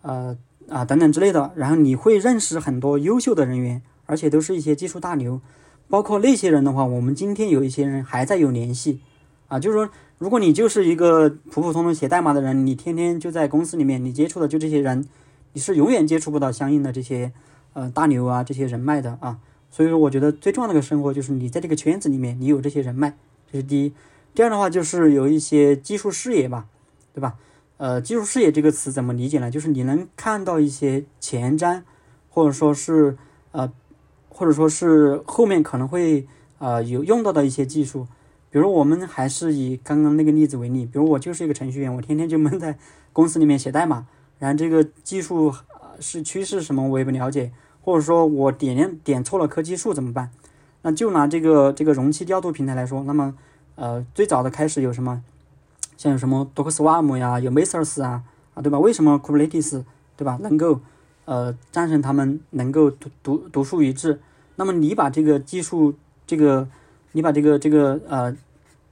呃啊等等之类的，然后你会认识很多优秀的人员，而且都是一些技术大牛，包括那些人的话，我们今天有一些人还在有联系，啊，就是说。如果你就是一个普普通通写代码的人，你天天就在公司里面，你接触的就这些人，你是永远接触不到相应的这些呃大牛啊这些人脉的啊。所以说，我觉得最重要的一个生活就是你在这个圈子里面，你有这些人脉，这是第一。第二的话就是有一些技术视野吧，对吧？呃，技术视野这个词怎么理解呢？就是你能看到一些前瞻，或者说是呃，或者说是后面可能会呃有用到的一些技术。比如我们还是以刚刚那个例子为例，比如我就是一个程序员，我天天就闷在公司里面写代码，然后这个技术是趋势什么我也不了解，或者说我点点错了科技树怎么办？那就拿这个这个容器调度平台来说，那么呃最早的开始有什么？像有什么 Docker Swarm 呀，有 Mesos 啊啊对吧？为什么 Kubernetes 对吧能够呃战胜他们，能够独独独树一帜？那么你把这个技术这个。你把这个这个呃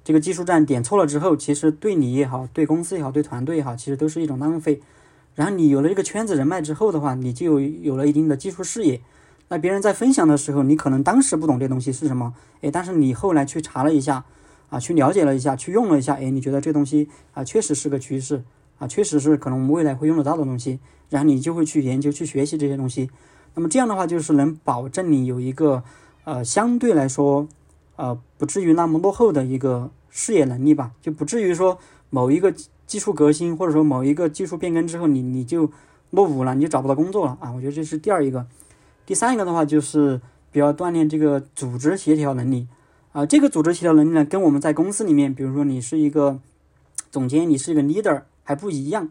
这个技术站点错了之后，其实对你也好，对公司也好，对团队也好，其实都是一种浪费。然后你有了这个圈子人脉之后的话，你就有了一定的技术视野。那别人在分享的时候，你可能当时不懂这东西是什么，诶，但是你后来去查了一下，啊，去了解了一下，去用了一下，诶，你觉得这东西啊确实是个趋势啊，确实是可能我们未来会用得到的东西，然后你就会去研究、去学习这些东西。那么这样的话，就是能保证你有一个呃相对来说呃不至于那么落后的一个视野能力吧，就不至于说某一个技术革新或者说某一个技术变更之后，你你就落伍了，你就找不到工作了啊。我觉得这是第二一个。第三一个的话，就是比较锻炼这个组织协调能力啊。这个组织协调能力呢，跟我们在公司里面，比如说你是一个总监，你是一个 leader。还不一样，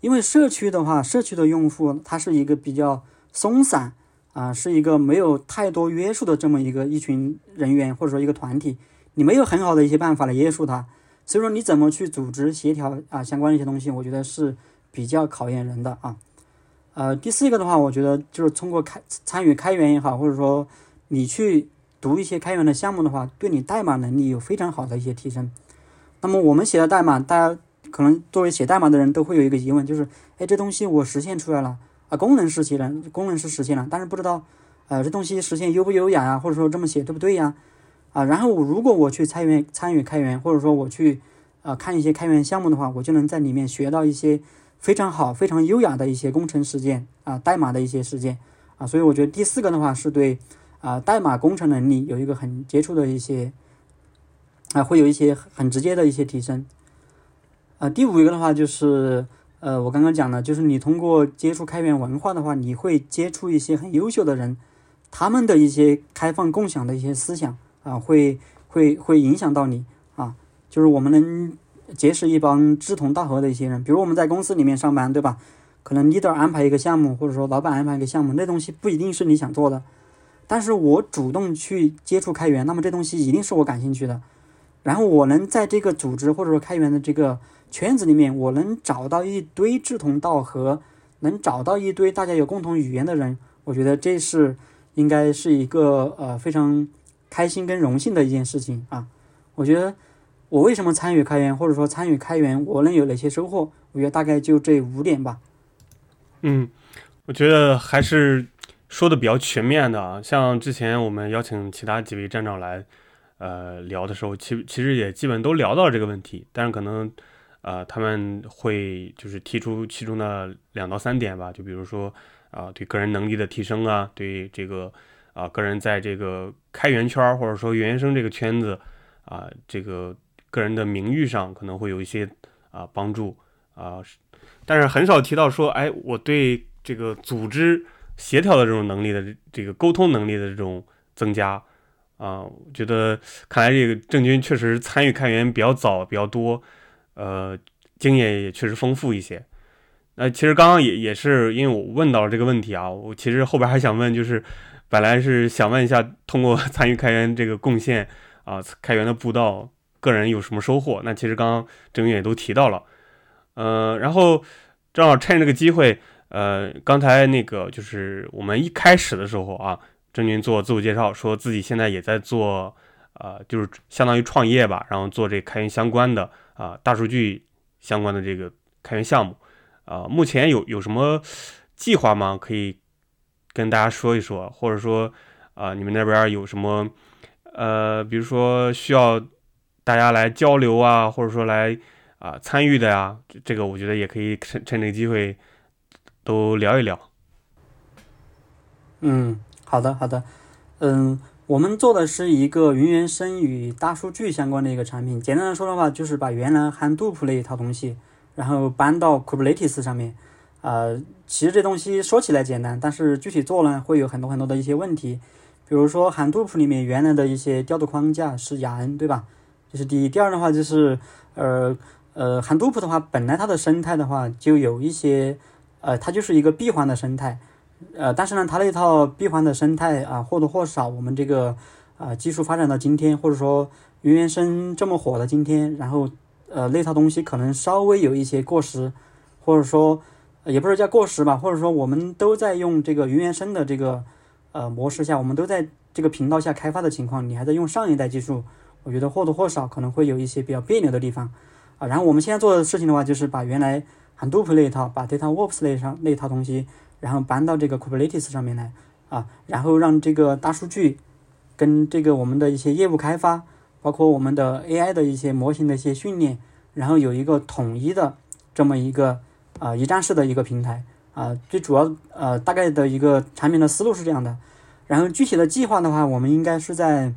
因为社区的话，社区的用户他是一个比较松散啊，是一个没有太多约束的这么一个一群人员或者说一个团体，你没有很好的一些办法来约束他，所以说你怎么去组织协调啊相关的一些东西，我觉得是比较考验人的啊。呃，第四个的话，我觉得就是通过开参与开源也好，或者说你去读一些开源的项目的话，对你代码能力有非常好的一些提升。那么我们写的代码，大家。可能作为写代码的人都会有一个疑问，就是，哎，这东西我实现出来了啊，功能实现了，功能是实现了，但是不知道，呃，这东西实现优不优雅呀，或者说这么写对不对呀？啊，然后我如果我去参与参与开源，或者说我去啊看一些开源项目的话，我就能在里面学到一些非常好、非常优雅的一些工程实践啊，代码的一些实践啊，所以我觉得第四个的话是对啊代码工程能力有一个很接触的一些啊，会有一些很直接的一些提升。啊，第五一个的话就是，呃，我刚刚讲的，就是你通过接触开源文化的话，你会接触一些很优秀的人，他们的一些开放共享的一些思想啊，会会会影响到你啊，就是我们能结识一帮志同道合的一些人，比如我们在公司里面上班，对吧？可能 leader 安排一个项目，或者说老板安排一个项目，那东西不一定是你想做的，但是我主动去接触开源，那么这东西一定是我感兴趣的，然后我能在这个组织或者说开源的这个。圈子里面，我能找到一堆志同道合，能找到一堆大家有共同语言的人，我觉得这是应该是一个呃非常开心跟荣幸的一件事情啊。我觉得我为什么参与开源，或者说参与开源，我能有哪些收获？我觉得大概就这五点吧。嗯，我觉得还是说的比较全面的。像之前我们邀请其他几位站长来呃聊的时候，其其实也基本都聊到了这个问题，但是可能。呃，他们会就是提出其中的两到三点吧，就比如说啊，对个人能力的提升啊，对这个啊，个人在这个开源圈或者说原生这个圈子啊，这个个人的名誉上可能会有一些啊帮助啊，但是很少提到说，哎，我对这个组织协调的这种能力的这个沟通能力的这种增加啊，我觉得看来这个郑军确实参与开源比较早，比较多。呃，经验也确实丰富一些。那其实刚刚也也是因为我问到了这个问题啊，我其实后边还想问，就是本来是想问一下，通过 参与开源这个贡献啊，开源的步道，个人有什么收获？那其实刚刚郑云也都提到了。呃，然后正好趁这个机会，呃，刚才那个就是我们一开始的时候啊，郑军做自我介绍，说自己现在也在做，呃，就是相当于创业吧，然后做这开源相关的。啊，大数据相关的这个开源项目，啊，目前有有什么计划吗？可以跟大家说一说，或者说，啊，你们那边有什么，呃，比如说需要大家来交流啊，或者说来啊参与的呀，这个我觉得也可以趁趁这个机会都聊一聊。嗯，好的，好的，嗯。我们做的是一个云原生与大数据相关的一个产品。简单的说的话，就是把原来 Hadoop 那一套东西，然后搬到 Kubernetes 上面。呃，其实这东西说起来简单，但是具体做呢，会有很多很多的一些问题。比如说 Hadoop 里面原来的一些调度框架是雅恩，对吧？这是第一。第二的话就是，呃呃，Hadoop 的话，本来它的生态的话就有一些，呃，它就是一个闭环的生态。呃，但是呢，它那套闭环的生态啊，或多或少，我们这个啊技术发展到今天，或者说云原生这么火的今天，然后呃那套东西可能稍微有一些过时，或者说也不是叫过时吧，或者说我们都在用这个云原生的这个呃模式下，我们都在这个频道下开发的情况，你还在用上一代技术，我觉得或多或少可能会有一些比较别扭的地方啊。然后我们现在做的事情的话，就是把原来 Hadoop 那一套，把 DataWorks 那上那套东西。然后搬到这个 Kubernetes 上面来啊，然后让这个大数据跟这个我们的一些业务开发，包括我们的 AI 的一些模型的一些训练，然后有一个统一的这么一个啊一站式的一个平台啊。最主要呃大概的一个产品的思路是这样的，然后具体的计划的话，我们应该是在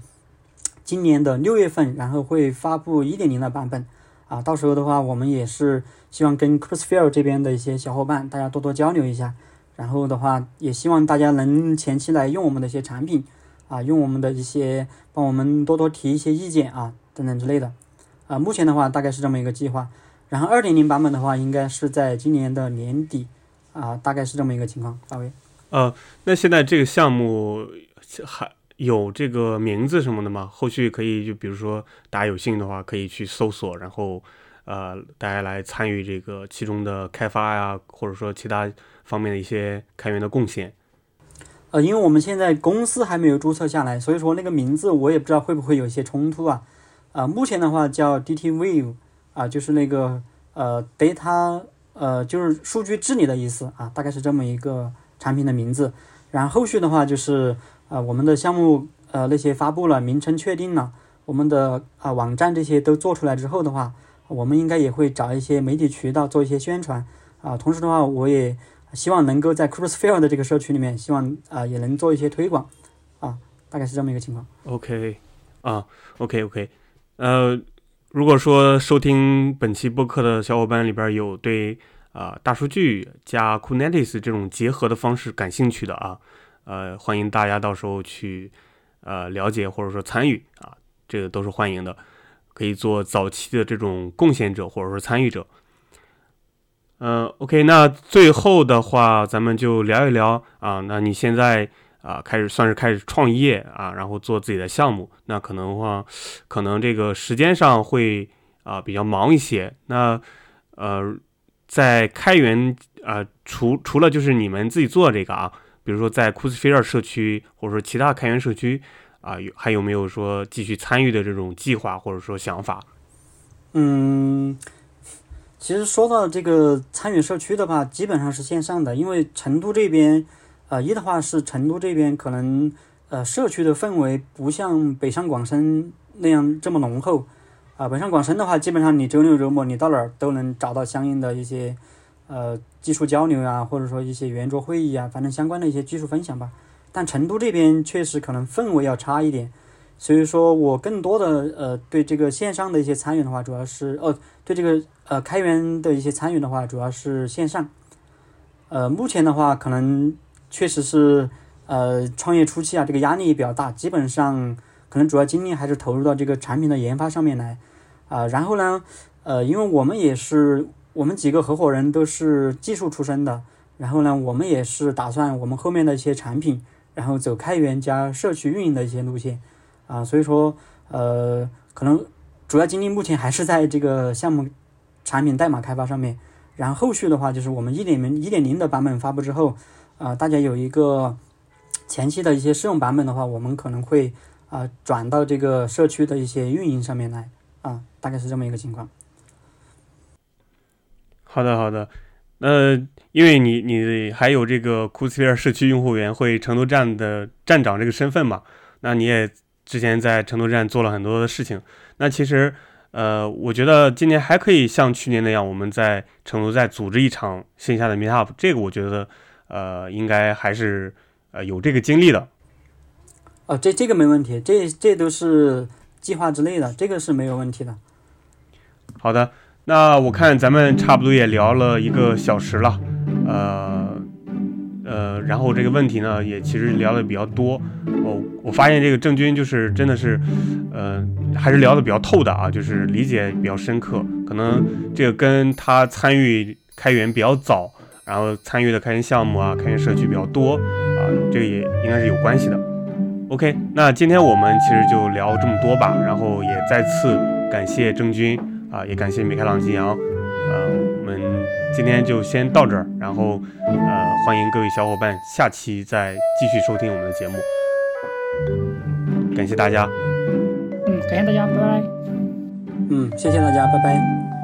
今年的六月份，然后会发布一点零的版本啊。到时候的话，我们也是希望跟 Crossfire 这边的一些小伙伴大家多多交流一下。然后的话，也希望大家能前期来用我们的一些产品，啊，用我们的一些帮我们多多提一些意见啊，等等之类的，啊，目前的话大概是这么一个计划。然后二点零版本的话，应该是在今年的年底，啊，大概是这么一个情况。大卫，呃，那现在这个项目还有这个名字什么的吗？后续可以就比如说大家有兴趣的话，可以去搜索，然后呃，大家来参与这个其中的开发呀，或者说其他。方面的一些开源的贡献，呃，因为我们现在公司还没有注册下来，所以说那个名字我也不知道会不会有一些冲突啊。啊，目前的话叫 DTWave 啊，就是那个呃 data 呃就是数据治理的意思啊，大概是这么一个产品的名字。然后后续的话就是呃我们的项目呃那些发布了，名称确定了，我们的啊网站这些都做出来之后的话，我们应该也会找一些媒体渠道做一些宣传啊。同时的话，我也。希望能够在 Crossfire 的这个社区里面，希望啊也能做一些推广，啊，大概是这么一个情况。OK，啊，OK OK，呃，如果说收听本期播客的小伙伴里边有对啊大数据加 Kubernetes 这种结合的方式感兴趣的啊，呃，欢迎大家到时候去呃了解或者说参与。啊，这个都是欢迎的，可以做早期的这种贡献者或者说参与者。嗯，OK，那最后的话，咱们就聊一聊啊。那你现在啊，开始算是开始创业啊，然后做自己的项目，那可能话，可能这个时间上会啊比较忙一些。那呃，在开源啊，除除了就是你们自己做这个啊，比如说在库斯菲尔社区或者说其他开源社区啊，有还有没有说继续参与的这种计划或者说想法？嗯。其实说到这个参与社区的话，基本上是线上的，因为成都这边，呃，一的话是成都这边可能，呃，社区的氛围不像北上广深那样这么浓厚，啊，北上广深的话，基本上你周六周末你到哪儿都能找到相应的一些，呃，技术交流啊，或者说一些圆桌会议啊，反正相关的一些技术分享吧。但成都这边确实可能氛围要差一点。所以说我更多的呃对这个线上的一些参与的话，主要是哦对这个呃开源的一些参与的话，主要是线上。呃，目前的话可能确实是呃创业初期啊，这个压力也比较大，基本上可能主要精力还是投入到这个产品的研发上面来啊。然后呢，呃，因为我们也是我们几个合伙人都是技术出身的，然后呢，我们也是打算我们后面的一些产品，然后走开源加社区运营的一些路线。啊，所以说，呃，可能主要精力目前还是在这个项目产品代码开发上面。然后后续的话，就是我们一点零一点零的版本发布之后，啊，大家有一个前期的一些试用版本的话，我们可能会啊转到这个社区的一些运营上面来，啊，大概是这么一个情况。好的，好的。呃因为你你还有这个库斯菲尔社区用户员会成都站的站长这个身份嘛，那你也。之前在成都站做了很多的事情，那其实，呃，我觉得今年还可以像去年那样，我们在成都再组织一场线下的 meet up，这个我觉得，呃，应该还是呃有这个精力的。哦，这这个没问题，这这都是计划之内的，这个是没有问题的。好的，那我看咱们差不多也聊了一个小时了，呃。呃，然后这个问题呢，也其实聊的比较多。哦，我发现这个郑钧就是真的是，呃，还是聊的比较透的啊，就是理解比较深刻。可能这个跟他参与开源比较早，然后参与的开源项目啊、开源社区比较多啊，这个也应该是有关系的。OK，那今天我们其实就聊这么多吧，然后也再次感谢郑钧啊，也感谢米开朗基阳，呃，我们今天就先到这儿，然后呃。欢迎各位小伙伴，下期再继续收听我们的节目。感谢大家。嗯，感谢大家，拜拜。嗯，谢谢大家，拜拜。